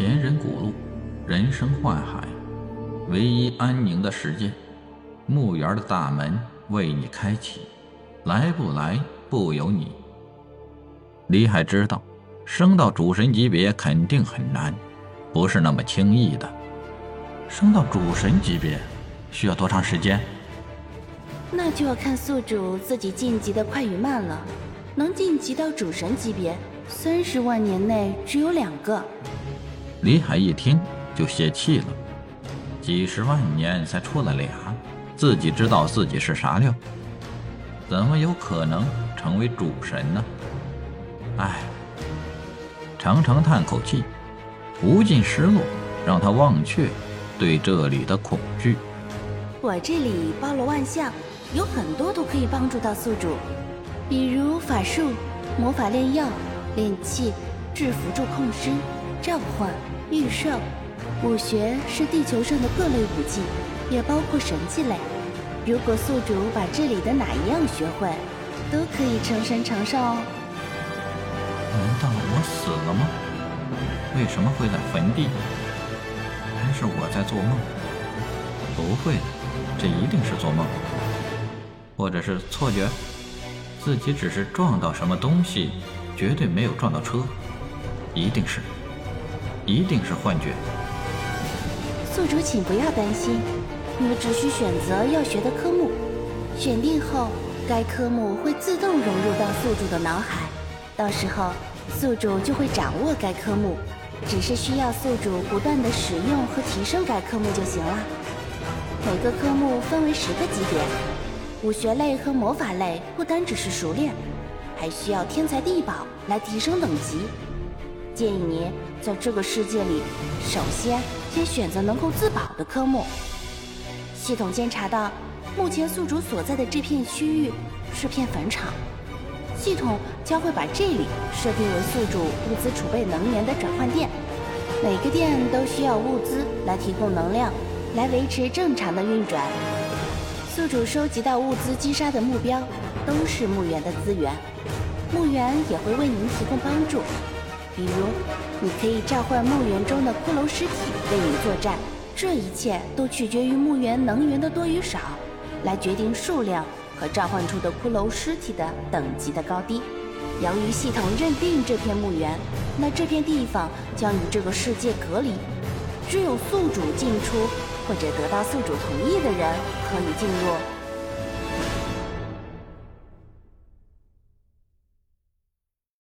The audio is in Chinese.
前人古路人生幻海唯一安宁的时间墓园的大门为你开启来不来不由你。李海知道升到主神级别肯定很难不是那么轻易的。升到主神级别需要多长时间？那就要看宿主自己晋级的快与慢了。能晋级到主神级别三十万年内只有两个。李海一听就泄气了，几十万年才出了俩，自己知道自己是啥料，怎么有可能成为主神呢？唉，长长叹口气，无尽失落让他忘却对这里的恐惧。我这里包罗万象。有很多都可以帮助到宿主，比如法术、魔法炼药、炼器、制符助控师、召唤、御兽。武学是地球上的各类武技，也包括神器类。如果宿主把这里的哪一样学会，都可以成神长寿哦。难道我死了吗？为什么会在坟地？还是我在做梦？不会的，这一定是做梦。或者是错觉，自己只是撞到什么东西，绝对没有撞到车，一定是，一定是幻觉。宿主，请不要担心，你们只需选择要学的科目，选定后，该科目会自动融入到宿主的脑海，到时候宿主就会掌握该科目，只是需要宿主不断的使用和提升该科目就行了。每个科目分为十个级别。武学类和魔法类不单只是熟练，还需要天才地宝来提升等级。建议您在这个世界里，首先先选择能够自保的科目。系统监察到，目前宿主所在的这片区域是片坟场，系统将会把这里设定为宿主物资储备能源的转换店。每个店都需要物资来提供能量，来维持正常的运转。宿主收集到物资击杀的目标，都是墓园的资源，墓园也会为您提供帮助。比如，你可以召唤墓园中的骷髅尸体为你作战，这一切都取决于墓园能源的多与少，来决定数量和召唤出的骷髅尸体的等级的高低。由于系统认定这片墓园，那这片地方将与这个世界隔离，只有宿主进出。或者得到宿主同意的人可以进入。